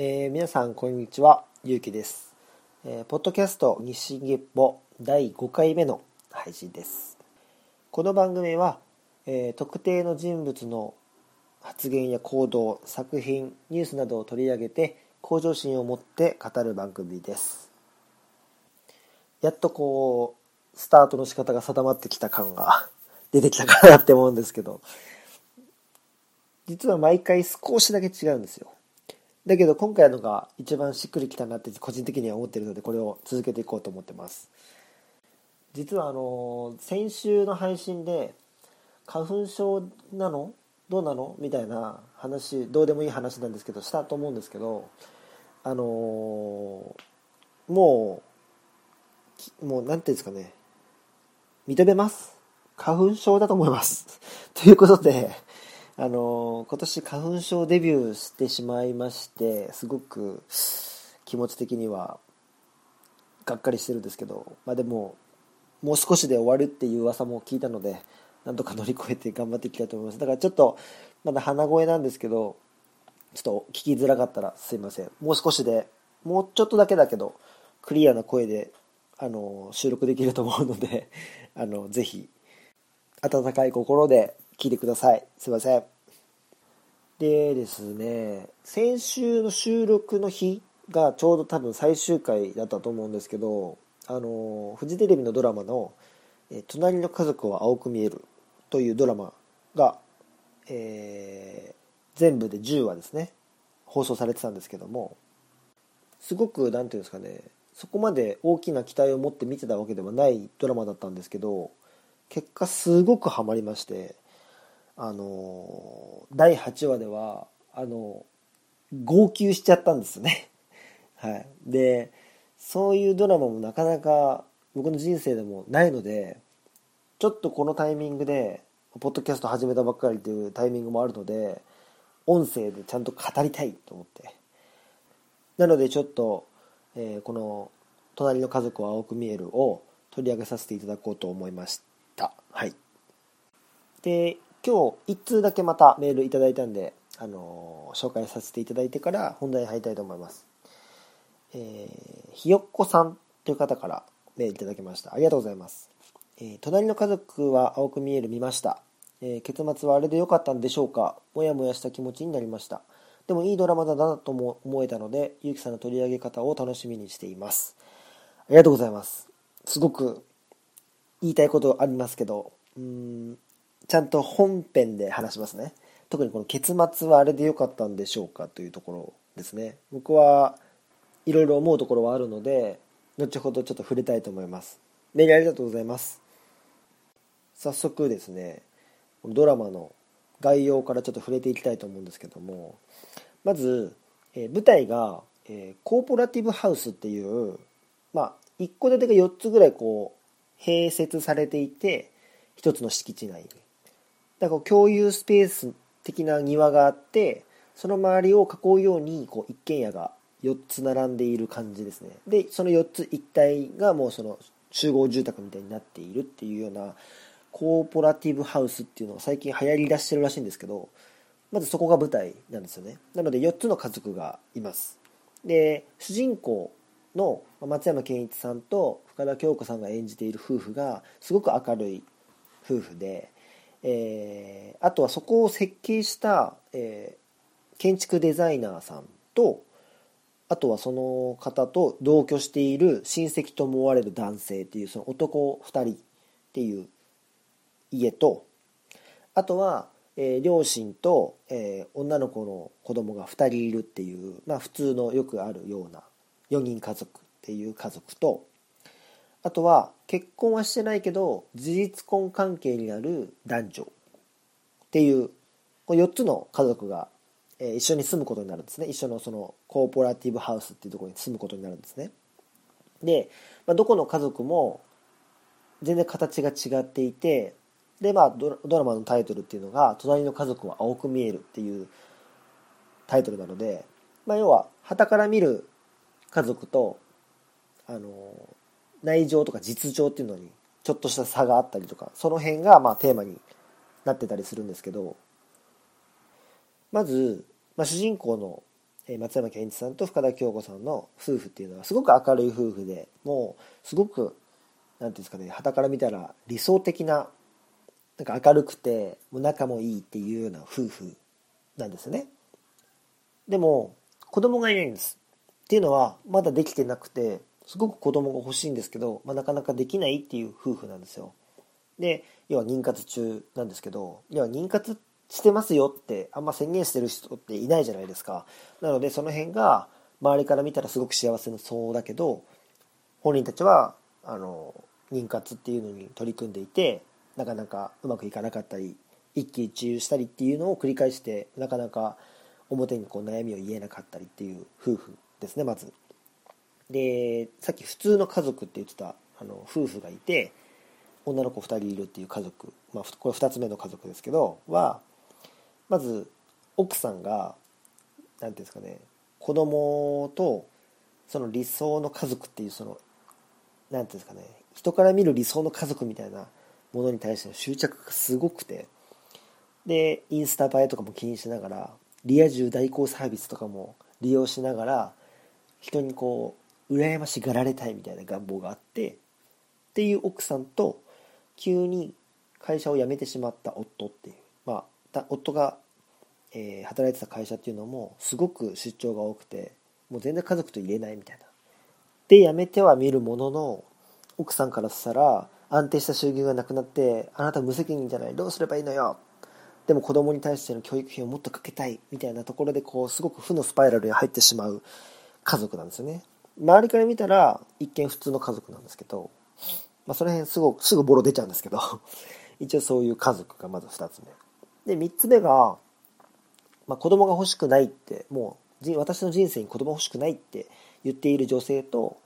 えー、皆さんこんにちは、ゆうきです、えー、ポッドキャスト西月歩第5回目の配信です。この番組は、えー、特定の人物の発言や行動、作品、ニュースなどを取り上げて向上心を持って語る番組です。やっとこう、スタートの仕方が定まってきた感が 出てきたかなって思うんですけど、実は毎回少しだけ違うんですよ。だけど今回のが一番しっくりきたなって個人的には思ってるのでこれを続けていこうと思ってます。実はあの先週の配信で花粉症なの？どうなの？みたいな話どうでもいい話なんですけどしたと思うんですけどあのもうもう何ていうんですかね。認めます。花粉症だと思います。ということであの今年花粉症デビューしてしまいましてすごく気持ち的にはがっかりしてるんですけど、まあ、でももう少しで終わるっていう噂も聞いたのでなんとか乗り越えて頑張っていきたいと思います。だからちょっとまだ鼻声なんですけどちょっと聞きづらかったらすいません。もう少しでもうちょっとだけだけどクリアな声であの収録できると思うのであのぜひ温かい心で聞いてください。すいません。でですね、先週の収録の日がちょうど多分最終回だったと思うんですけど、あの、フジテレビのドラマの、え隣の家族は青く見えるというドラマが、えー、全部で10話ですね、放送されてたんですけども、すごく、何て言うんですかね、そこまで大きな期待を持って見てたわけではないドラマだったんですけど、結果すごくハマりまして、あの第8話ではあの号泣しちゃったんですね。はい。でそういうドラマもなかなか僕の人生でもないのでちょっとこのタイミングでポッドキャスト始めたばっかりっていうタイミングもあるので音声でちゃんと語りたいと思って。なのでちょっと、えー、この「隣の家族は青く見える」を取り上げさせていただこうと思いました。はい。で今日1通だけまたメールいただいたんで、あのー、紹介させていただいてから本題に入りたいと思います。えー、ひよっこさんという方からメールいただきました。ありがとうございます。えー、隣の家族は青く見える見ました。えー、結末はあれで良かったんでしょうかもやもやした気持ちになりました。でもいいドラマだなとも思えたので、ゆうきさんの取り上げ方を楽しみにしています。ありがとうございます。すごく言いたいことありますけど、うーん、ちゃんと本編で話しますね。特にこの結末はあれで良かったんでしょうかというところですね。僕はいろいろ思うところはあるので、後ほどちょっと触れたいと思います。メールありがとうございます。早速ですね、ドラマの概要からちょっと触れていきたいと思うんですけども、まず、え、舞台が、え、コーポラティブハウスっていう、まあ、一戸建てが4つぐらいこう、併設されていて、1つの敷地内に。だから共有スペース的な庭があってその周りを囲うようにこう一軒家が4つ並んでいる感じですね。でその4つ一体がもうその集合住宅みたいになっているっていうようなコーポラティブハウスっていうのが最近流行りだしてるらしいんですけどまずそこが舞台なんですよね。なので4つの家族がいます。で主人公の松山ケンイチさんと深田恭子さんが演じている夫婦がすごく明るい夫婦でえー、あとはそこを設計した、えー、建築デザイナーさんとあとはその方と同居している親戚と思われる男性っていうその男2人っていう家とあとは、えー、両親と、えー、女の子の子供が2人いるっていう、まあ、普通のよくあるような4人家族っていう家族とあとは結婚はしてないけど事実婚関係になる男女。っていうこ4つの家族が、一緒に住むことになるんですね。一緒のそのコーポラティブハウスっていうところに住むことになるんですね。で、まあ、どこの家族も全然形が違っていてでまあドラマのタイトルっていうのが「隣の家族は青く見える」っていうタイトルなので、まあ、要は傍から見る家族とあの内情とか実情っていうのにちょっとした差があったりとかその辺がまあテーマになってたりするんですけどまず、まあ、主人公の、松山ケンイチさんと深田恭子さんの夫婦っていうのはすごく明るい夫婦でもうすごく何ていうんですかね傍から見たら理想的ななんか明るくてもう仲もいいっていうような夫婦なんですね。でも子供がいないんです。っていうのはまだできてなくてすごく子供が欲しいんですけど、まあ、なかなかできないっていう夫婦なんですよで要は妊活中なんですけど要は妊活してますよってあんま宣言してる人っていないじゃないですかなのでその辺が周りから見たらすごく幸せそうだけど本人たちはあの妊活っていうのに取り組んでいてなかなかうまくいかなかったり一喜一憂したりっていうのを繰り返してなかなか表にこう悩みを言えなかったりっていう夫婦ですねまず。でさっき普通の家族って言ってたあの夫婦がいて女の子2人いるっていう家族、まあ、これ2つ目の家族ですけどはまず奥さんが何ていうんですかね子供とその理想の家族っていうその何ていうんですかね人から見る理想の家族みたいなものに対しての執着がすごくてでインスタ映えとかも気にしながらリア充代行サービスとかも利用しながら人にこう羨ましがられたいみたいな願望があってっていう奥さんと急に会社を辞めてしまった夫っていうまあ夫が、えー、働いてた会社っていうのもすごく出張が多くてもう全然家族と入れないみたいな。で辞めてはみるものの奥さんからしたら安定した収入がなくなってあなた無責任じゃないどうすればいいのよ。でも子供に対しての教育費をもっとかけたいみたいなところでこうすごく負のスパイラルに入ってしまう家族なんですよね。周りから見たら一見普通の家族なんですけど、まあ、その辺すぐすぐボロ出ちゃうんですけど 一応そういう家族がまず2つ目。で3つ目が、まあ、子供が欲しくないってもう私の人生に子供欲しくないって言っている女性と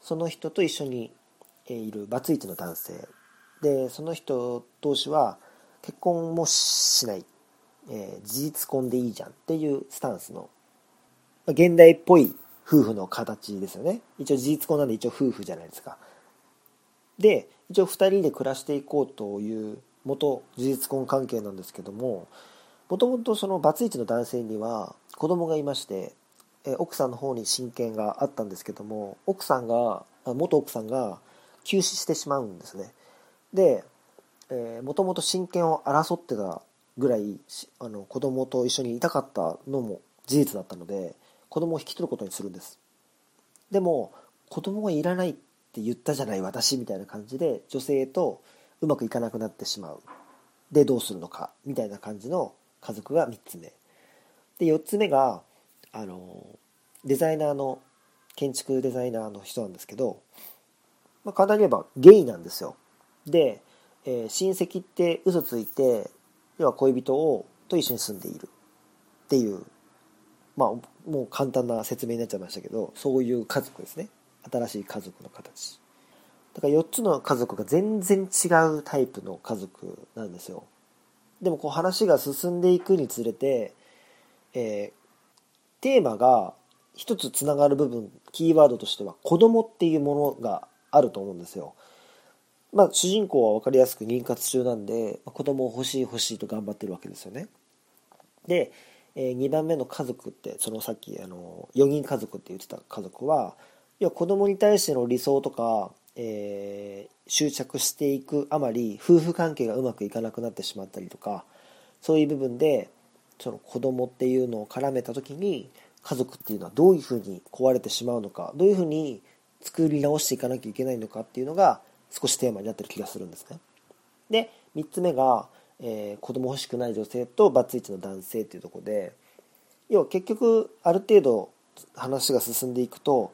その人と一緒にいるバツイチの男性。でその人同士は結婚もしない、えー、事実婚でいいじゃんっていうスタンスの、まあ、現代っぽい夫婦の形ですよね。一応事実婚なんで一応夫婦じゃないですか。で一応2人で暮らしていこうという元事実婚関係なんですけどももともとそのバツイチの男性には子供がいまして、え奥さんの方に親権があったんですけども奥さんが元奥さんが急死してしまうんですね。でもともと親権を争ってたぐらいあの子供と一緒にいたかったのも事実だったので子供を引き取ることにするんです。でも子供がいらないって言ったじゃない私みたいな感じで女性とうまくいかなくなってしまう。でどうするのか？みたいな感じの家族が3つ目。で4つ目があのデザイナーの建築デザイナーの人なんですけど、まあ、簡単に言えばゲイなんですよ。でえー、親戚って嘘ついて要は恋人をと一緒に住んでいる。っていうまあもう簡単な説明になっちゃいましたけどそういう家族ですね。新しい家族の形。だから4つの家族が全然違うタイプの家族なんですよ。でもこう話が進んでいくにつれて、えー、テーマが一つつながる部分キーワードとしては子供っていうものがあると思うんですよ。まあ、主人公は分かりやすく妊活中なんで、ま、子供を欲しい欲しいと頑張ってるわけですよね。で、え、2番目の家族ってそのさっきあの4人家族って言ってた家族は要は子供に対しての理想とか、えー、執着していくあまり夫婦関係がうまくいかなくなってしまったりとかそういう部分でその子供っていうのを絡めた時に家族っていうのはどういうふうに壊れてしまうのかどういうふうに作り直していかなきゃいけないのかっていうのが少しテーマになってる気がするんですね。で3つ目が、えー、子供欲しくない女性とバツイチの男性っていうとこで要は結局ある程度話が進んでいくと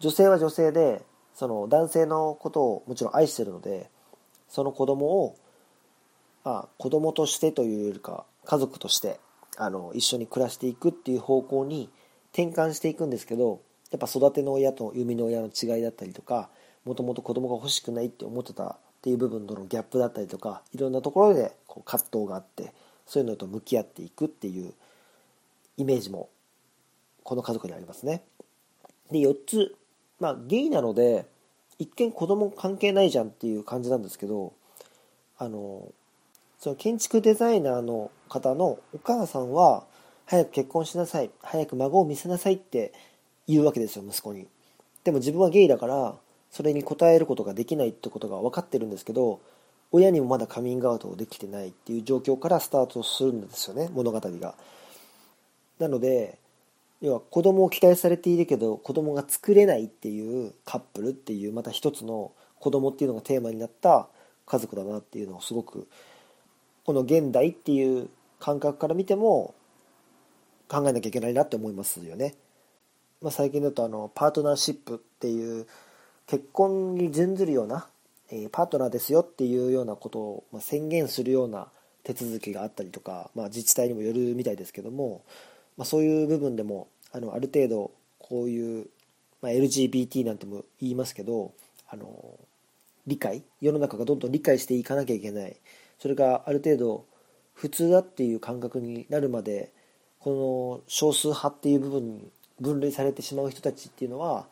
女性は女性でその男性のことをもちろん愛してるのでその子供をあ子供としてというよりか家族としてあの一緒に暮らしていくっていう方向に転換していくんですけどやっぱ育ての親と生みの親の違いだったりとかもともと子供が欲しくないって思ってたっていう部分とのギャップだったりとかいろんなところでこう葛藤があってそういうのと向き合っていくっていうイメージもこの家族にありますね。で4つまあゲイなので一見子供関係ないじゃんっていう感じなんですけどあのその建築デザイナーの方のお母さんは早く結婚しなさい早く孫を見せなさいって言うわけですよ息子にでも自分はゲイだからそれに応えることができないってことが分かってるんですけど親にもまだカミングアウトをできてないっていう状況からスタートするんですよね物語がなので要は子供を期待されているけど子供が作れないっていうカップルっていうまた一つの子供っていうのがテーマになった家族だなっていうのをすごくこの現代っていう感覚から見ても考えなきゃいけないなって思いますよね。まあ、最近だとあのパートナーシップっていう結婚に準ずるような、えー、パートナーですよっていうようなことを、まあ、宣言するような手続きがあったりとか、まあ、自治体にもよるみたいですけども、まあ、そういう部分でもあのある程度こういう、まあ、LGBT なんても言いますけどあの理解世の中がどんどん理解していかなきゃいけない。それがある程度普通だっていう感覚になるまでこの少数派っていう部分に分類されてしまう人たちっていうのは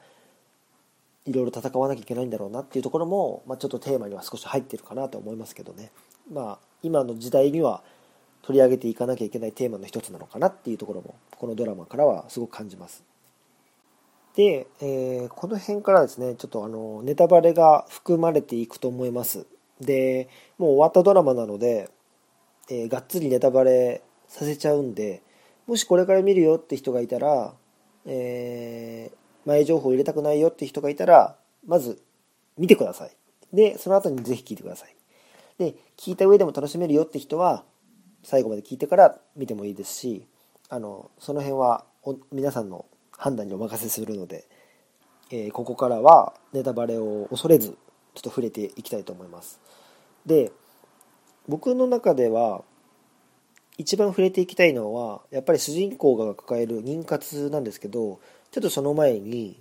いろいろ戦わなきゃいけないんだろうなっていうところも、まあ、ちょっとテーマには少し入ってるかなと思いますけどね。まあ今の時代には取り上げていかなきゃいけないテーマの一つなのかなっていうところもこのドラマからはすごく感じます。で、えー、この辺からですねちょっとあのネタバレが含まれていくと思います。でもう終わったドラマなので、えー、がっつりネタバレさせちゃうんでもしこれから見るよって人がいたら、えー、前情報入れたくないよって人がいたらまず見てください。でその後にぜひ聞いてください。で聞いた上でも楽しめるよって人は最後まで聞いてから見てもいいですしあのその辺は皆さんの判断にお任せするので、えー、ここからはネタバレを恐れずちょっと触れていきたいと思います。で僕の中では一番触れていきたいのはやっぱり主人公が抱える妊活なんですけどちょっとその前に、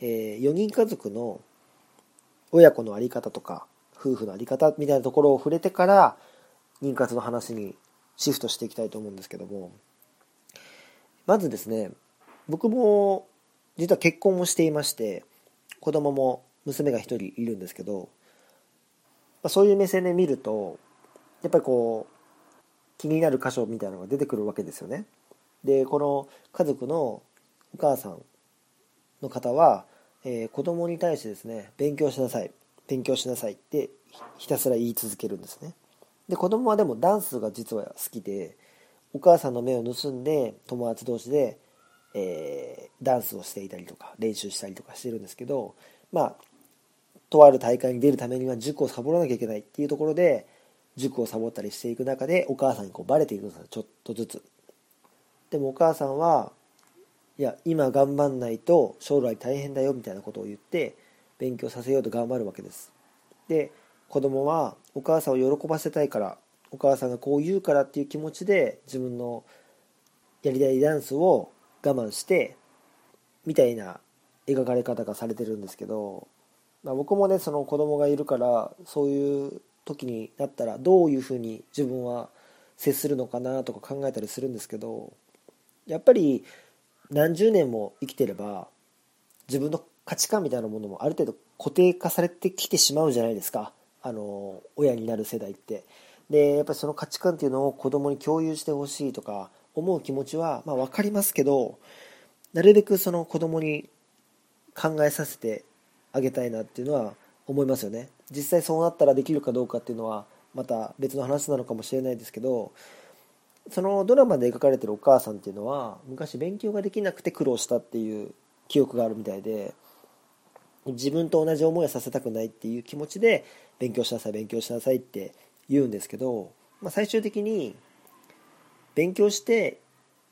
えー、4人家族の親子の在り方とか夫婦の在り方みたいなところを触れてから妊活の話にシフトしていきたいと思うんですけどもまずですね僕も実は結婚もしていまして子供も娘が1人いるんですけど、ま、そういう目線で見るとやっぱりこう気になる箇所みたいなのが出てくるわけですよね。でこの家族のお母さんの方は、えー、子供に対してですね勉強しなさい勉強しなさいってひたすら言い続けるんですね。で子供はでもダンスが実は好きでお母さんの目を盗んで友達同士でえー、ダンスをしていたりとか練習したりとかしてるんですけどまあとある大会に出るためには塾をサボらなきゃいけないっていうところで塾をサボったりしていく中でお母さんにこうバレていくんですよちょっとずつでもお母さんはいや今頑張んないと将来大変だよみたいなことを言って勉強させようと頑張るわけです。で子供はお母さんを喜ばせたいからお母さんがこう言うからっていう気持ちで自分のやりたいダンスを我慢してみたいな描かれ方がされてるんですけど、まあ、僕もねその子供がいるからそういう時になったらどういうふうに自分は接するのかなとか考えたりするんですけどやっぱり何十年も生きてれば自分の価値観みたいなものもある程度固定化されてきてしまうじゃないですか。あの親になる世代って。でやっぱりその価値観っていうのを子供に共有してほしいとか思う気持ちは、まあ、分かりますけどなるべくその子供に考えさせてあげたいなっていうのは思いますよね。実際そうなったらできるかどうかっていうのはまた別の話なのかもしれないですけどそのドラマで描かれてるお母さんっていうのは昔勉強ができなくて苦労したっていう記憶があるみたいで自分と同じ思いをさせたくないっていう気持ちで勉強しなさい勉強しなさいって言うんですけど、まあ、最終的に勉強して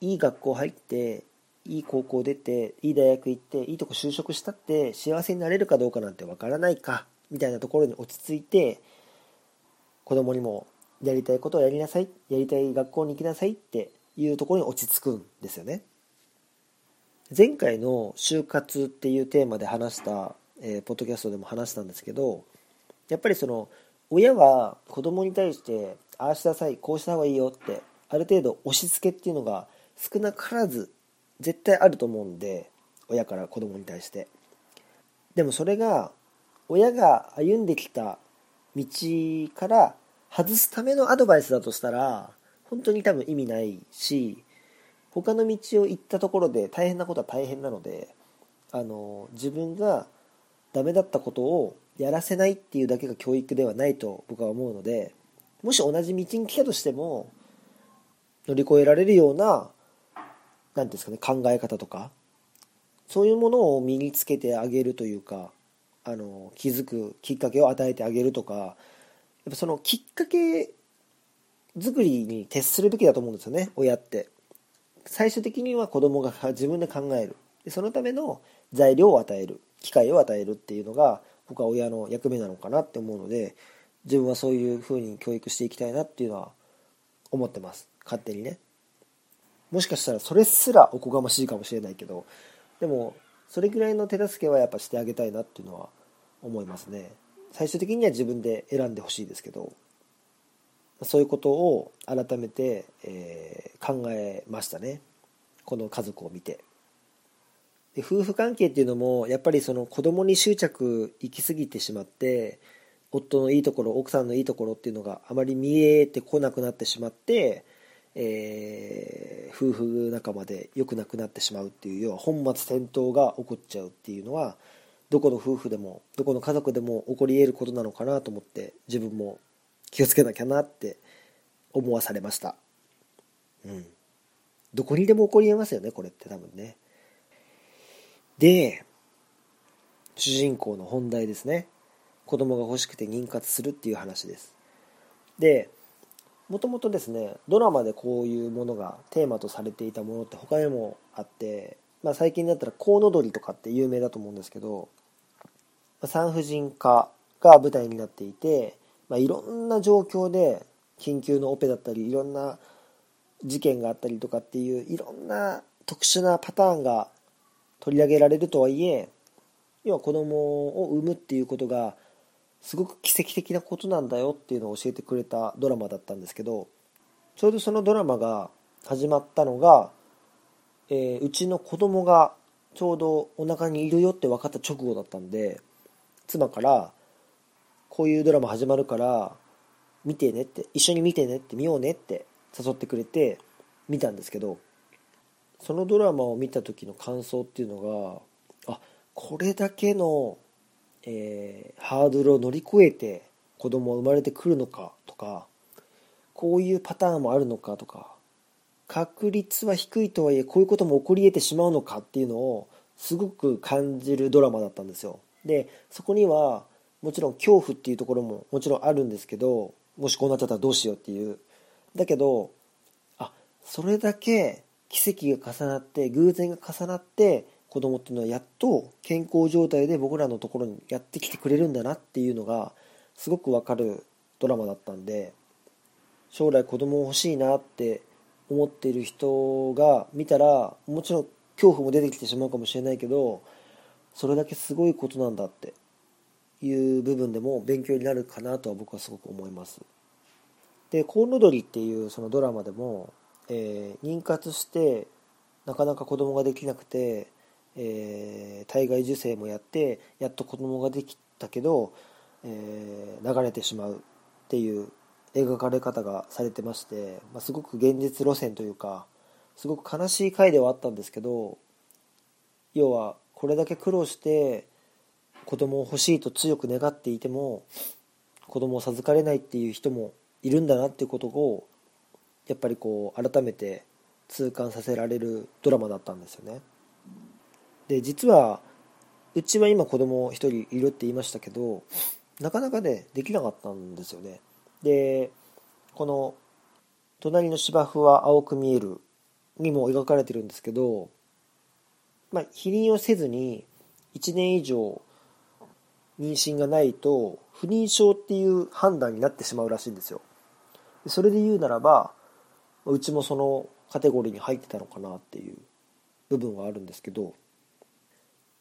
いい学校入っていい高校出ていい大学行っていいとこ就職したって幸せになれるかどうかなんてわからないかみたいなところに落ち着いて子供にもやりたいことをやりなさいやりたい学校に行きなさいっていうところに落ち着くんですよね。前回の就活っていうテーマで話した、えー、ポッドキャストでも話したんですけどやっぱりその親は子供に対してああしなさいこうした方がいいよってある程度押し付けっていうのが少なからず絶対あると思うんで親から子供に対して。でもそれが親が歩んできた道から外すためのアドバイスだとしたら本当に多分意味ないし他の道を行ったところで大変なことは大変なのであの自分がダメだったことをやらせないっていうだけが教育ではないと僕は思うのでもし同じ道に来たとしても乗り越えられるような何ですかね考え方とかそういうものを身につけてあげるというかあの気づくきっかけを与えてあげるとかやっぱそのきっかけ作りに徹するべきだと思うんですよね親って。最終的には子供が自分で考える。でそのための材料を与える。機会を与えるっていうのが僕は親の役目なのかなって思うので自分はそういうふうに教育していきたいなっていうのは思ってます。勝手にね。もしかしたらそれすらおこがましいかもしれないけどでもそれぐらいの手助けはやっぱしてあげたいなっていうのは思いますね。最終的には自分で選んでほしいですけどそういうことを改めて、えー、考えましたね。この家族を見て。で夫婦関係っていうのもやっぱりその子供に執着行き過ぎてしまって夫のいいところ奥さんのいいところっていうのがあまり見えてこなくなってしまって、えー、夫婦仲間で良くなくなってしまうっていう要は本末転倒が起こっちゃうっていうのはどこの夫婦でもどこの家族でも起こり得ることなのかなと思って自分も気をつけなきゃなって思わされました。うん。どこにでも起こり得ますよねこれって多分ね。で主人公の本題ですね。子供が欲しくて妊活するっていう話です。でもともとですねドラマでこういうものがテーマとされていたものって他にもあって、まあ、最近だったら「コウノドリ」とかって有名だと思うんですけど産婦人科が舞台になっていてまあ、いろんな状況で緊急のオペだったりいろんな事件があったりとかっていういろんな特殊なパターンが取り上げられるとはいえ要は子供を産むっていうことがすごく奇跡的なことなんだよっていうのを教えてくれたドラマだったんですけどちょうどそのドラマが始まったのが、えー、うちの子供がちょうどお腹にいるよって分かった直後だったんで妻からこういうドラマ始まるから見てねって一緒に見てねって見ようねって誘ってくれて見たんですけどそのドラマを見た時の感想っていうのがあこれだけの、えー、ハードルを乗り越えて子供生まれてくるのかとかこういうパターンもあるのかとか確率は低いとはいえこういうことも起こり得てしまうのかっていうのをすごく感じるドラマだったんですよ。でそこにはもちろん恐怖っていうところももちろんあるんですけどもしこうなっちゃったらどうしようっていう。だけどあそれだけ奇跡が重なって偶然が重なって子供っていうのはやっと健康状態で僕らのところにやってきてくれるんだなっていうのがすごくわかるドラマだったんで将来子供欲しいなって思っている人が見たらもちろん恐怖も出てきてしまうかもしれないけどそれだけすごいことなんだっていう部分でも勉強になるかなとは僕はすごく思います。で「コウノドリ」っていうそのドラマでも、えー、妊活してなかなか子供ができなくて、えー、体外受精もやってやっと子供ができたけど、えー、流れてしまうっていう描かれ方がされてまして、まあ、すごく現実路線というかすごく悲しい回ではあったんですけど要はこれだけ苦労して子供を欲しいと強く願っていても子供を授かれないっていう人もいるんだなっていうことをやっぱりこう改めて痛感させられるドラマだったんですよね。で実はうちは今子供1人いるって言いましたけどなかなかねできなかったんですよね。でこの「隣の芝生は青く見える」にも描かれてるんですけどまあ否認をせずに1年以上妊娠がないと不妊症っていう判断になってしまうらしいんですよ。それで言うならばうちもそのカテゴリーに入ってたのかなっていう部分はあるんですけど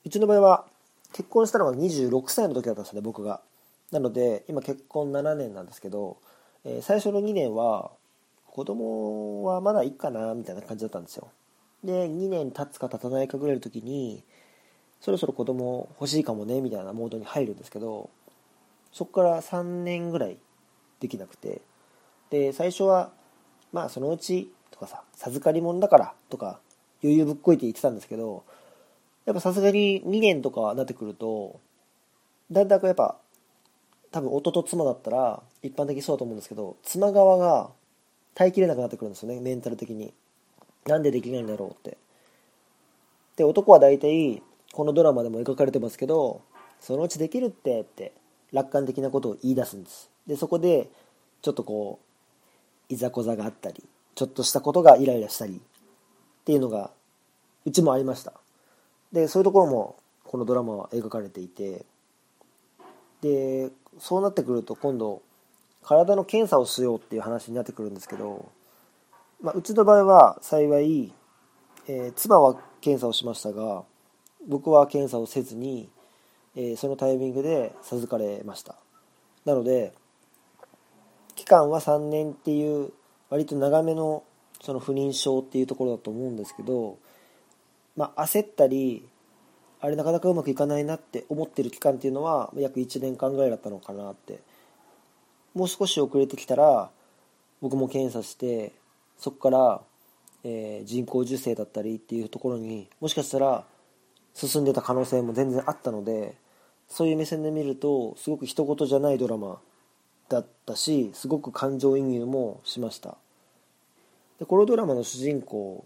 うちの場合は結婚したのが26歳の時だったんですね僕が。なので今結婚7年なんですけど、えー、最初の2年は子供はまだいいかなみたいな感じだったんですよ。で2年経つか経たないかぐらいの時にそろそろ子供欲しいかもねみたいなモードに入るんですけどそこから3年ぐらいできなくてで最初はまあそのうちとかさ授かり物だからとか余裕ぶっこいて言ってたんですけどやっぱさすがに2年とかなってくるとだんだんやっぱ多分夫と妻だったら一般的にそうだと思うんですけど妻側が耐えきれなくなってくるんですよねメンタル的に。なんでできないんだろうって。で男は大体このドラマでも描かれてますけどそのうちできるってって楽観的なことを言い出すんです。でそこでちょっとこういざこざがあったりちょっとしたことがイライラしたりっていうのがうちもありました。でそういうところもこのドラマは描かれていてでそうなってくると今度体の検査をしようっていう話になってくるんですけど、まあ、うちの場合は幸い、えー、妻は検査をしましたが僕は検査をせずに、えー、そのタイミングで授かれました。なので期間は3年っていう割と長めのその不妊症っていうところだと思うんですけど、まあ、焦ったりあれなかなかうまくいかないなって思ってる期間っていうのは約1年間ぐらいだったのかなって。もう少し遅れてきたら僕も検査してそこから、えー、人工授精だったりっていうところにもしかしたら進んでた可能性も全然あったのでそういう目線で見るとすごく人事じゃないドラマだったしすごく感情移入もしました。でこのドラマの主人公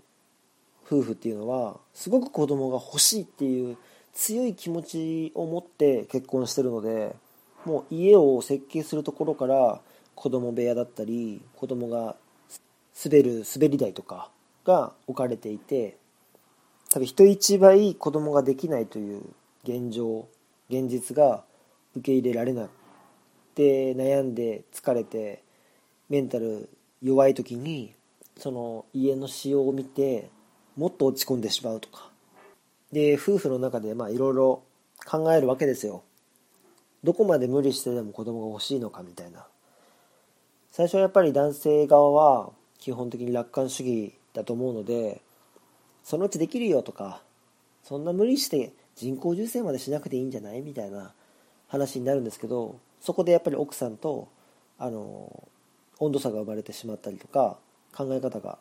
夫婦っていうのはすごく子供が欲しいっていう強い気持ちを持って結婚してるのでもう家を設計するところから子供部屋だったり子供が滑る滑り台とかが置かれていて多分人一倍子供ができないという現状現実が受け入れられなくて悩んで疲れてメンタル弱い時にその家の仕様を見てもっと落ち込んでしまうとか。で夫婦の中でいろいろ考えるわけですよ。どこまで無理してでも子供が欲しいのかみたいな。最初はやっぱり男性側は基本的に楽観主義だと思うのでそのうちできるよとかそんな無理して人工授精までしなくていいんじゃないみたいな話になるんですけどそこでやっぱり奥さんとあの温度差が生まれてしまったりとか考え方が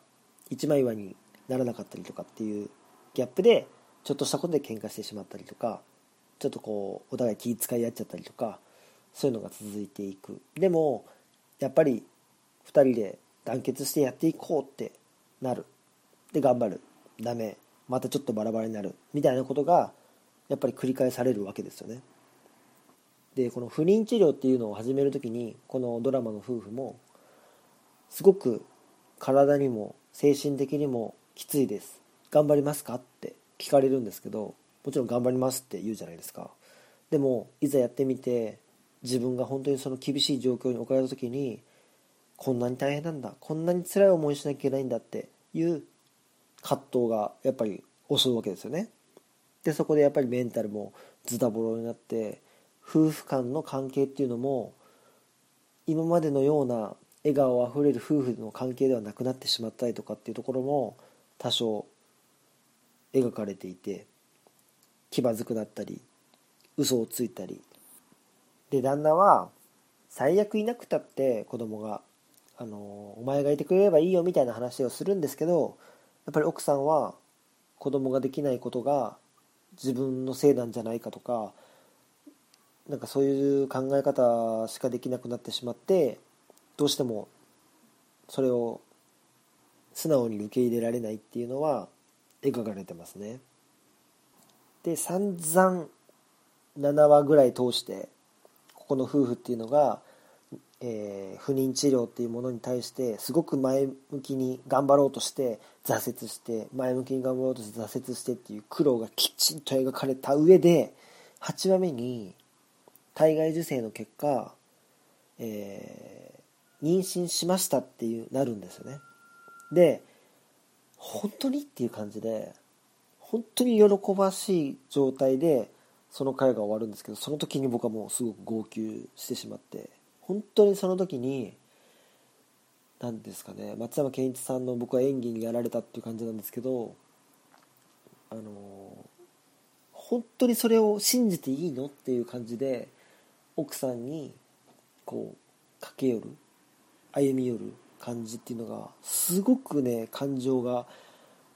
一枚岩にならなかったりとかっていうギャップでちょっとしたことで喧嘩してしまったりとかちょっとこうお互い気遣い合っちゃったりとかそういうのが続いていく。でもやっぱり2人で団結してやっていこうってなる。で頑張る。ダメ。またちょっとバラバラになる。みたいなことがやっぱり繰り返されるわけですよね。でこの不妊治療っていうのを始める時にこのドラマの夫婦もすごく体にも精神的にもきついです。頑張りますかって聞かれるんですけどもちろん頑張りますって言うじゃないですか。でもいざやってみて自分が本当にその厳しい状況に置かれた時にこんなに大変なんだこんなに辛い思いしなきゃいけないんだっていう葛藤がやっぱり襲うわけですよね。でそこでやっぱりメンタルもズタボロになって夫婦間の関係っていうのも今までのような笑顔あふれる夫婦の関係ではなくなってしまったりとかっていうところも多少描かれていて気まずくなったり嘘をついたり。で旦那は最悪いなくたって子供があのお前がいてくれればいいよみたいな話をするんですけどやっぱり奥さんは子供ができないことが自分のせいなんじゃないかとかなんかそういう考え方しかできなくなってしまってどうしてもそれを素直に受け入れられないっていうのは描かれてますね。で散々7話ぐらい通してここの夫婦っていうのが、えー、不妊治療っていうものに対してすごく前向きに頑張ろうとして挫折して前向きに頑張ろうとして挫折してっていう苦労がきちんと描かれた上で8話目に体外受精の結果、えー妊娠しましたっていうなるんですよね。で本当にっていう感じで本当に喜ばしい状態でその回が終わるんですけどその時に僕はもうすごく号泣してしまって。本当にその時に何ですかね松山ケンイチさんの僕は演技にやられたっていう感じなんですけどあの本当にそれを信じていいのっていう感じで奥さんにこう駆け寄る歩み寄る感じっていうのがすごくね感情が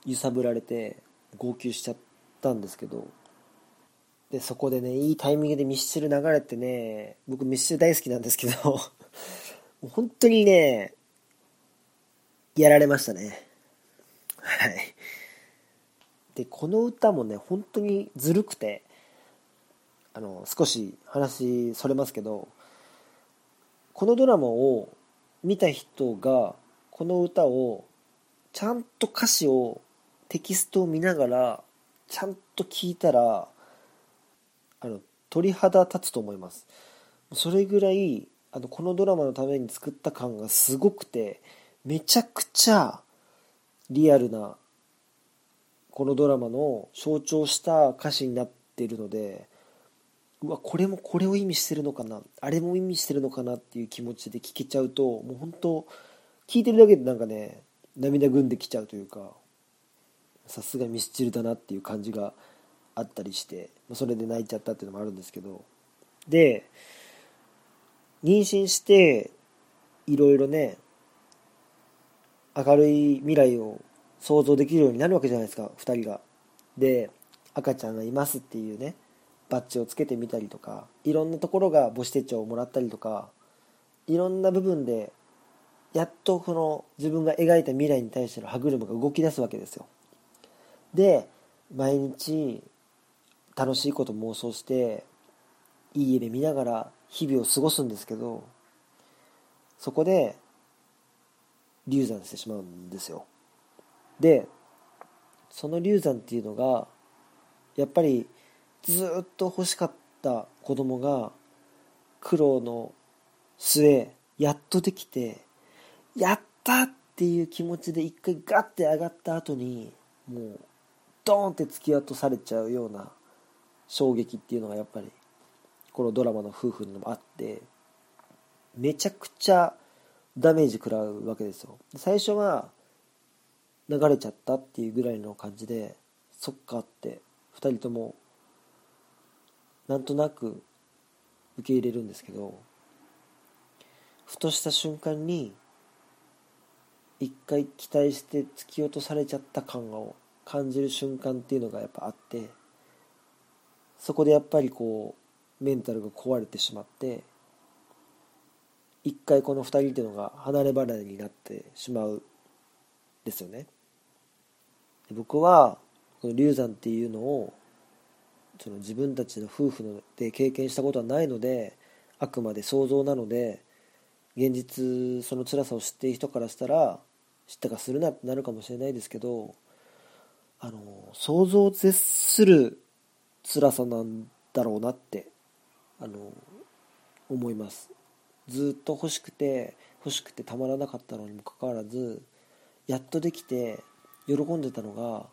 揺さぶられて号泣しちゃったんですけどでそこでねいいタイミングでミスチル流れてね僕ミスチル大好きなんですけど もう本当にねやられましたね。はい。でこの歌もね本当にずるくてあの少し話それますけどこのドラマを見た人がこの歌をちゃんと歌詞をテキストを見ながらちゃんと聞いたら鳥肌立つと思います。それぐらいあのこのドラマのために作った感がすごくてめちゃくちゃリアルなこのドラマの象徴した歌詞になっているのでうわこれもこれを意味してるのかなあれも意味してるのかなっていう気持ちで聞けちゃうともう本当聞いてるだけでなんかね涙ぐんできちゃうというかさすがミスチルだなっていう感じがあったりしてそれで泣いちゃったっていうのもあるんですけどで妊娠していろいろね明るい未来を想像できるようになるわけじゃないですか2人が。で赤ちゃんがいますっていうねバッジをつけてみたりとかいろんなところが母子手帳をもらったりとかいろんな部分でやっとこの自分が描いた未来に対しての歯車が動き出すわけですよで毎日楽しいこと妄想していい夢見ながら日々を過ごすんですけどそこで流産してしまうんですよ。でその流産っていうのがやっぱりずっと欲しかった子供が苦労の末やっとできてやったっていう気持ちで一回ガッて上がった後にもうドーンって突き落とされちゃうような衝撃っていうのがやっぱりこのドラマの夫婦にもあってめちゃくちゃダメージ食らうわけですよ。最初は流れちゃったっていうぐらいの感じでそっかって2人ともなんとなく受け入れるんですけどふとした瞬間に一回期待して突き落とされちゃった感を感じる瞬間っていうのがやっぱあってそこでやっぱりこうメンタルが壊れてしまって一回この2人っていうのが離れ離れになってしまうですよね。僕はこの流産っていうのをその自分たちの夫婦で経験したことはないのであくまで想像なので現実その辛さを知っている人からしたら知ったかするなってなるかもしれないですけどあの想像を絶する辛さなんだろうなってあの思います。ずっと欲しくて欲しくてたまらなかったのにもかかわらずやっとできて喜んでたのが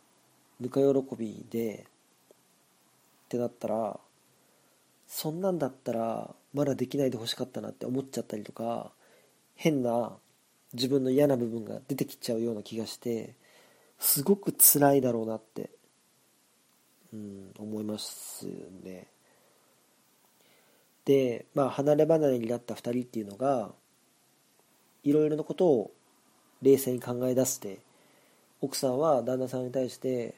ぬか喜びでってなったらそんなんだったらまだできないでほしかったなって思っちゃったりとか変な自分の嫌な部分が出てきちゃうような気がしてすごく辛いだろうなって、うん、思いますね。で、まあ、離れ離れになった2人っていうのがいろいろなことを冷静に考え出して奥さんは旦那さんに対して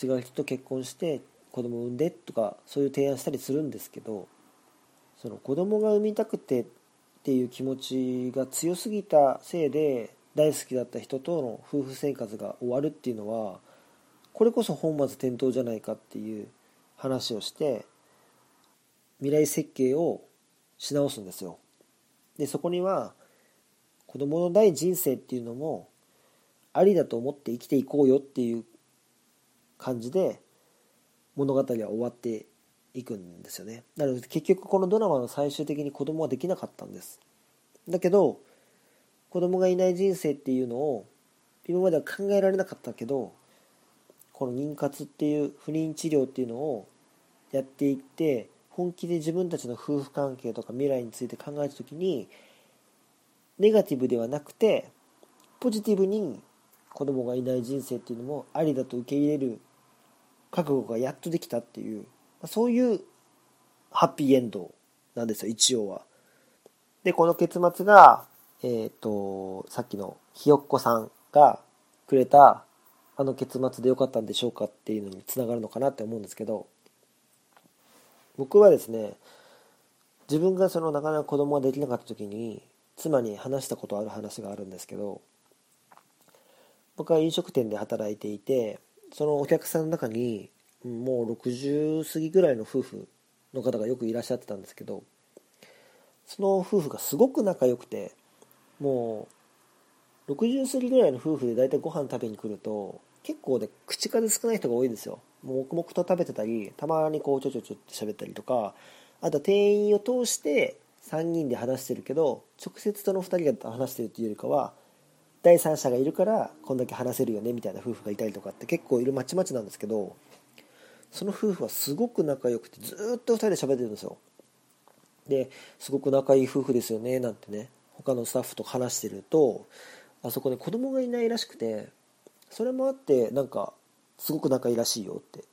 違う人と結婚して子供を産んでとかそういう提案したりするんですけどその子供が産みたくてっていう気持ちが強すぎたせいで大好きだった人との夫婦生活が終わるっていうのはこれこそ本末転倒じゃないかっていう話をして未来設計をし直すんですよ。でそこには子供のない人生っていうのもありだと思って生きていこうよっていう感じで物語は終わっていくんですよね。なので結局このドラマの最終的に子供はできなかったんです。だけど子供がいない人生っていうのを今までは考えられなかったけどこの妊活っていう不妊治療っていうのをやっていって本気で自分たちの夫婦関係とか未来について考えた時にネガティブではなくてポジティブに子供がいない人生っていうのもありだと受け入れる覚悟がやっとできたっていうそういうハッピーエンドなんですよ一応は。でこの結末がえっ、と、さっきのひよっこさんがくれたあの結末でよかったんでしょうかっていうのにつながるのかなって思うんですけど、僕はですね、自分がそのなかなか子供ができなかった時に妻に話したことある話があるんですけど僕は飲食店で働いていてそのお客さんの中にもう60過ぎぐらいの夫婦の方がよくいらっしゃってたんですけどその夫婦がすごく仲良くてもう60過ぎぐらいの夫婦で大体ご飯食べに来ると結構ね口数少ない人が多いんですよ。黙々と食べてたりたまにこうちょちょちょって喋ったりとかあと店員を通して3人で話してるけど直接その2人が話してるっていうよりかは第三者がいるからこんだけ話せるよねみたいな夫婦がいたりとかって結構いるまちまちなんですけどその夫婦はすごく仲良くてずっと2人で喋ってるんですよ。ですごく仲いい夫婦ですよねなんてね。他のスタッフと話してるとあそこで子供がいないらしくてそれもあってなんかすごく仲いいらしいよって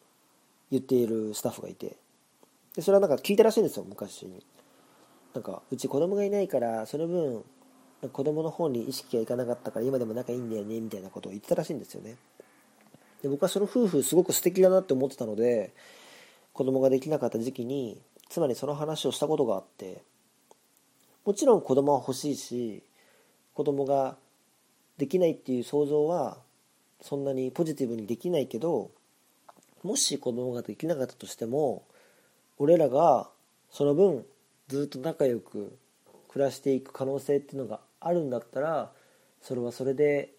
言っているスタッフがいて。でそれはなんか聞いたらしいんですよ昔に。なんかうち子供がいないからその分子供の方に意識がいかなかったから今でも仲いいんだよねみたいなことを言ってたらしいんですよね。で僕はその夫婦すごく素敵だなって思ってたので子供ができなかった時期に妻にその話をしたことがあってもちろん子供は欲しいし子供ができないっていう想像はそんなにポジティブにできないけどもし子供ができなかったとしても俺らがその分ずっと仲良く暮らしていく可能性っていうのがあるんだったらそれはそれで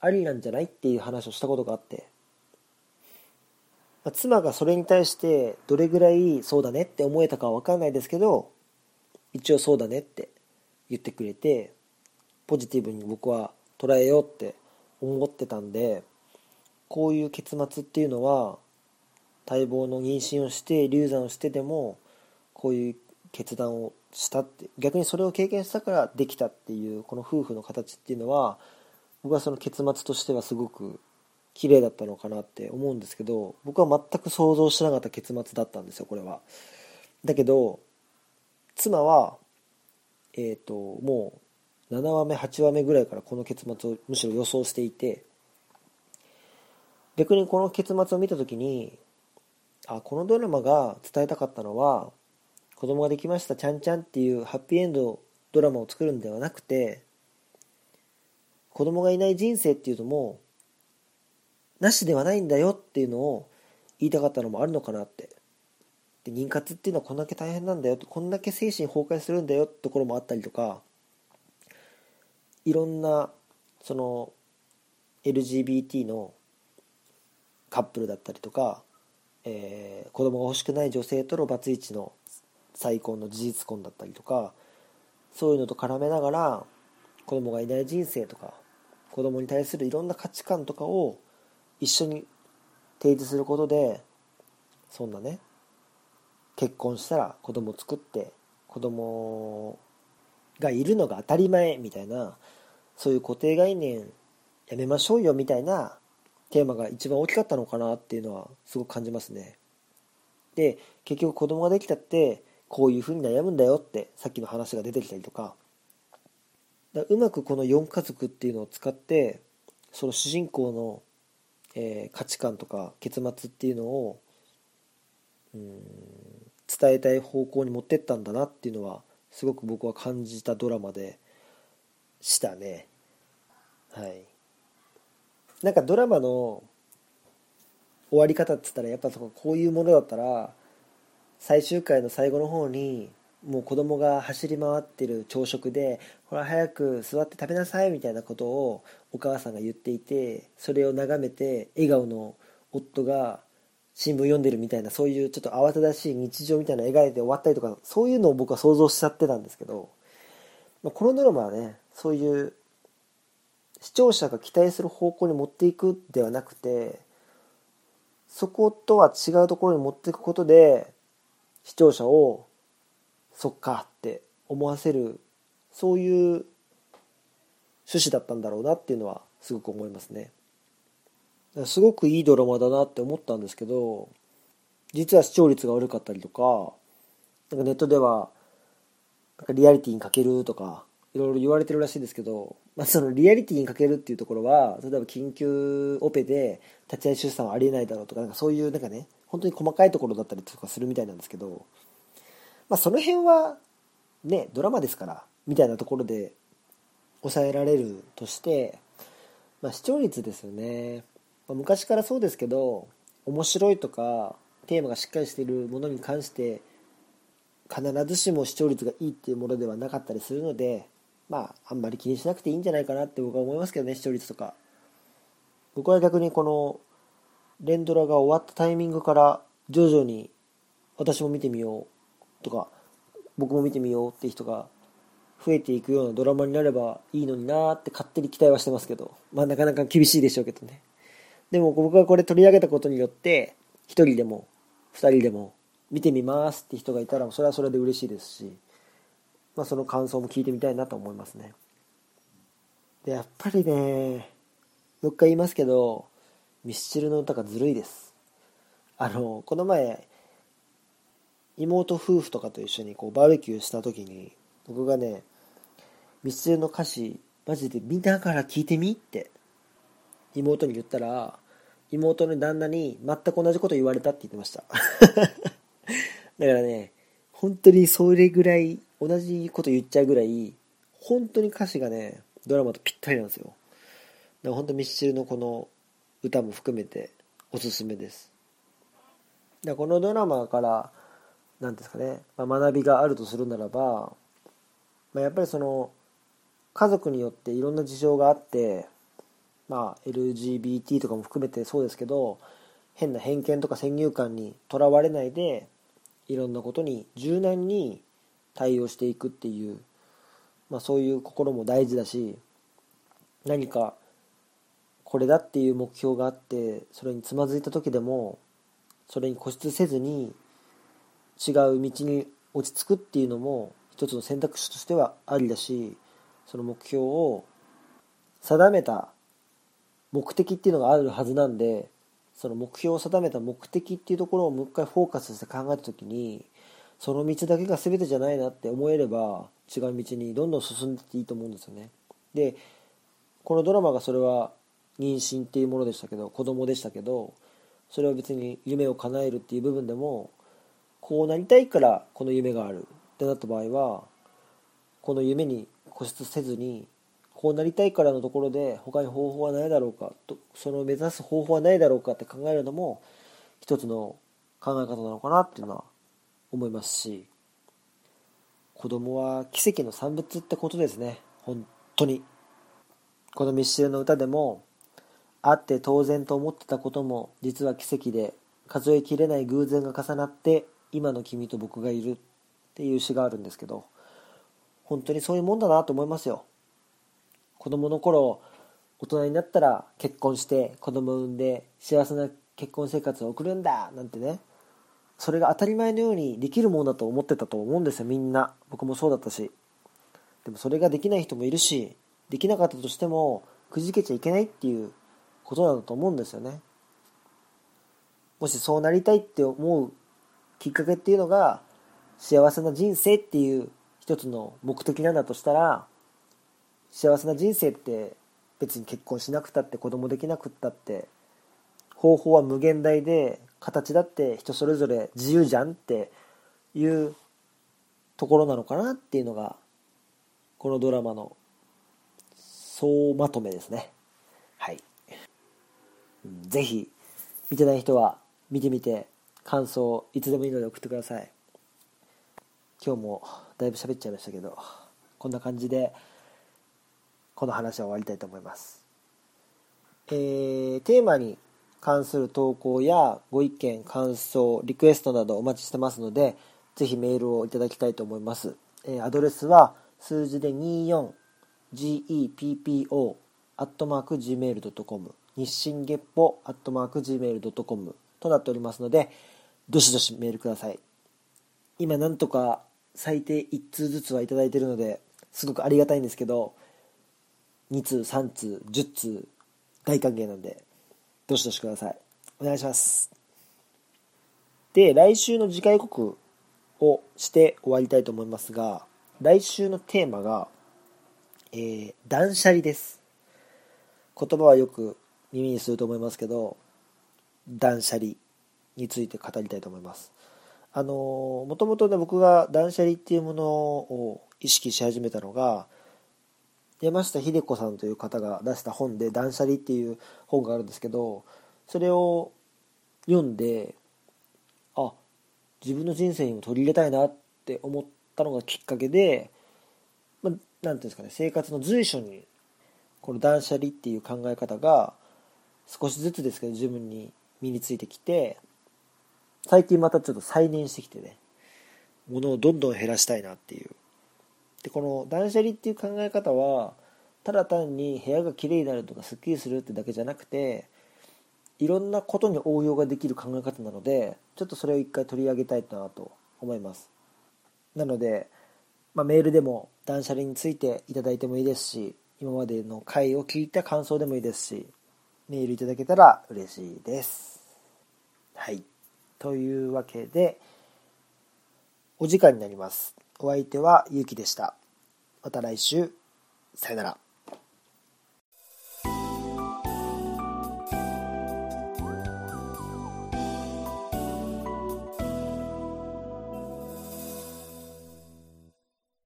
ありなんじゃないっていう話をしたことがあって、まあ、妻がそれに対してどれぐらいそうだねって思えたかは分かんないですけど一応そうだねって言ってくれてポジティブに僕は捉えようって思ってたんでこういう結末っていうのは待望の妊娠をして流産をしてでもこういう決断をしたって逆にそれを経験したからできたっていうこの夫婦の形っていうのは僕はその結末としてはすごく綺麗だったのかなって思うんですけど僕は全く想像しなかった結末だったんですよこれは。だけど妻はえっ、ー、ともう7話目8話目ぐらいからこの結末をむしろ予想していて逆にこの結末を見た時にあこのドラマが伝えたかったのは子供ができましたちゃんちゃんっていうハッピーエンドドラマを作るんではなくて子供がいない人生っていうのもなしではないんだよっていうのを言いたかったのもあるのかなって。で妊活っていうのはこんだけ大変なんだよこんだけ精神崩壊するんだよってところもあったりとかいろんなその LGBT のカップルだったりとかえー、子供が欲しくない女性とのバツイチの再婚の事実婚だったりとかそういうのと絡めながら子供がいない人生とか子供に対するいろんな価値観とかを一緒に提示することでそんなね結婚したら子供作って子供がいるのが当たり前みたいなそういう固定概念やめましょうよみたいなテーマが一番大きかったのかなっていうのはすごく感じますね。で結局子供ができたってこういうふうに悩むんだよってさっきの話が出てきたりとかだうまくこの4家族っていうのを使ってその主人公の、えー、価値観とか結末っていうのをうん伝えたい方向に持ってったんだなっていうのはすごく僕は感じたドラマでしたね。はい。なんかドラマの終わり方っつったらやっぱそここういうものだったら最終回の最後の方にもう子供が走り回ってる朝食でほら早く座って食べなさいみたいなことをお母さんが言っていてそれを眺めて笑顔の夫が新聞読んでるみたいなそういうちょっと慌ただしい日常みたいな描いて終わったりとかそういうのを僕は想像しちゃってたんですけど、まあ、このドラマはねそういう視聴者が期待する方向に持っていくではなくてそことは違うところに持っていくことで視聴者をそっかって思わせるそういう趣旨だったんだろうなっていうのはすごく思いますね。すごくいいドラマだなって思ったんですけど実は視聴率が悪かったりとかなんかネットではなんかリアリティに欠けるとかいろいろ言われてるらしいですけど、まあ、そのリアリティにかけるっていうところは例えば緊急オペで立ち会い出産はありえないだろうとかなんかそういうなんかね本当に細かいところだったりとかするみたいなんですけど、まあ、その辺はねドラマですからみたいなところで抑えられるとして、まあ、視聴率ですよね、まあ、昔からそうですけど面白いとかテーマがしっかりしているものに関して必ずしも視聴率がいいっていうものではなかったりするのでまああんまり気にしなくていいんじゃないかなって僕は思いますけどね視聴率とか。僕は逆にこの連ドラが終わったタイミングから徐々に私も見てみようとか僕も見てみようっていう人が増えていくようなドラマになればいいのになーって勝手に期待はしてますけどまあなかなか厳しいでしょうけどね。でも僕がこれ取り上げたことによって1人でも2人でも見てみますって人がいたらそれはそれで嬉しいですし、まあ、その感想も聞いてみたいなと思いますね。でやっぱりねもう一回言いますけどミスチルの歌がずるいです。あのこの前妹夫婦とかと一緒にこうバーベキューした時に僕がねミスチルの歌詞マジで見ながら聞いてみって妹に言ったら妹の旦那に全く同じこと言われたって言ってました だからね、本当にそれぐらい、同じこと言っちゃうぐらい、本当に歌詞がね、ドラマとぴったりなんですよ。だから本当ミスチルのこの歌も含めておすすめです。だこのドラマから、何ですかね、まあ、学びがあるとするならば、まあ、やっぱりその、家族によっていろんな事情があって、まあ、LGBT とかも含めてそうですけど変な偏見とか先入観にとらわれないでいろんなことに柔軟に対応していくっていう、まあ、そういう心も大事だし何かこれだっていう目標があってそれにつまずいた時でもそれに固執せずに違う道に落ち着くっていうのも一つの選択肢としてはありだしその目標を定めた目的っていうのがあるはずなんでその目標を定めた目的っていうところをもう一回フォーカスして考えた時にその道だけが全てじゃないなって思えれば違う道にどんどん進んでいっていいと思うんですよね。でこのドラマがそれは妊娠っていうものでしたけど子供でしたけどそれは別に夢を叶えるっていう部分でもこうなりたいからこの夢があるってなった場合はこの夢に固執せずにこうなりたいからのところで他に方法はないだろうかとその目指す方法はないだろうかって考えるのも一つの考え方なのかなっていうのは思いますし子供は奇跡の産物ってことですね。本当に。このミッシェルの歌でもあって当然と思ってたことも実は奇跡で数えきれない偶然が重なって今の君と僕がいるっていう詩があるんですけど本当にそういうもんだなと思いますよ。子供の頃大人になったら結婚して子供を産んで幸せな結婚生活を送るんだなんてね。それが当たり前のようにできるものだと思ってたと思うんですよみんな。僕もそうだったし。でもそれができない人もいるしできなかったとしてもくじけちゃいけないっていうことなんだと思うんですよね。もしそうなりたいって思うきっかけっていうのが幸せな人生っていう一つの目的なんだとしたら幸せな人生って別に結婚しなくたって子供できなくったって方法は無限大で形だって人それぞれ自由じゃんっていうところなのかなっていうのがこのドラマの総まとめですね。はい。是非見てない人は見てみて感想いつでもいいので送ってください。今日もだいぶ喋っちゃいましたけどこんな感じでこの話は終わりたいと思います。えー、テーマに関する投稿やご意見、感想、リクエストなどお待ちしてますので、ぜひメールをいただきたいと思います。えー、アドレスは数字で 24GEPPO アットマーク Gmail.com 日清月歩アットマーク Gmail.com となっておりますので、どしどしメールください。今なんとか最低1通ずつはいただいているので、すごくありがたいんですけど、2通3通10通大歓迎なんでどしどしくださいお願いしますで来週の次回告をして終わりたいと思いますが来週のテーマがえー、断捨離です。言葉はよく耳にすると思いますけど、断捨離について語りたいと思います。あのもともとね、僕が断捨離っていうものを意識し始めたのが、山下秀子さんという方が出した本で「断捨離」っていう本があるんですけどそれを読んであ自分の人生にも取り入れたいなって思ったのがきっかけでまあ、ていうんですかね生活の随所にこの断捨離っていう考え方が少しずつですけど自分に身についてきて最近またちょっと再燃してきてね物をどんどん減らしたいなっていうでこの断捨離っていう考え方はただ単に部屋がきれいになるとかすっきりするってだけじゃなくていろんなことに応用ができる考え方なのでちょっとそれを一回取り上げたいなと思います。なので、まあ、メールでも断捨離についていただいてもいいですし今までの回を聞いた感想でもいいですしメールいただけたら嬉しいです。はい。というわけでお時間になります。お相手はゆうきでした。また来週。さよなら。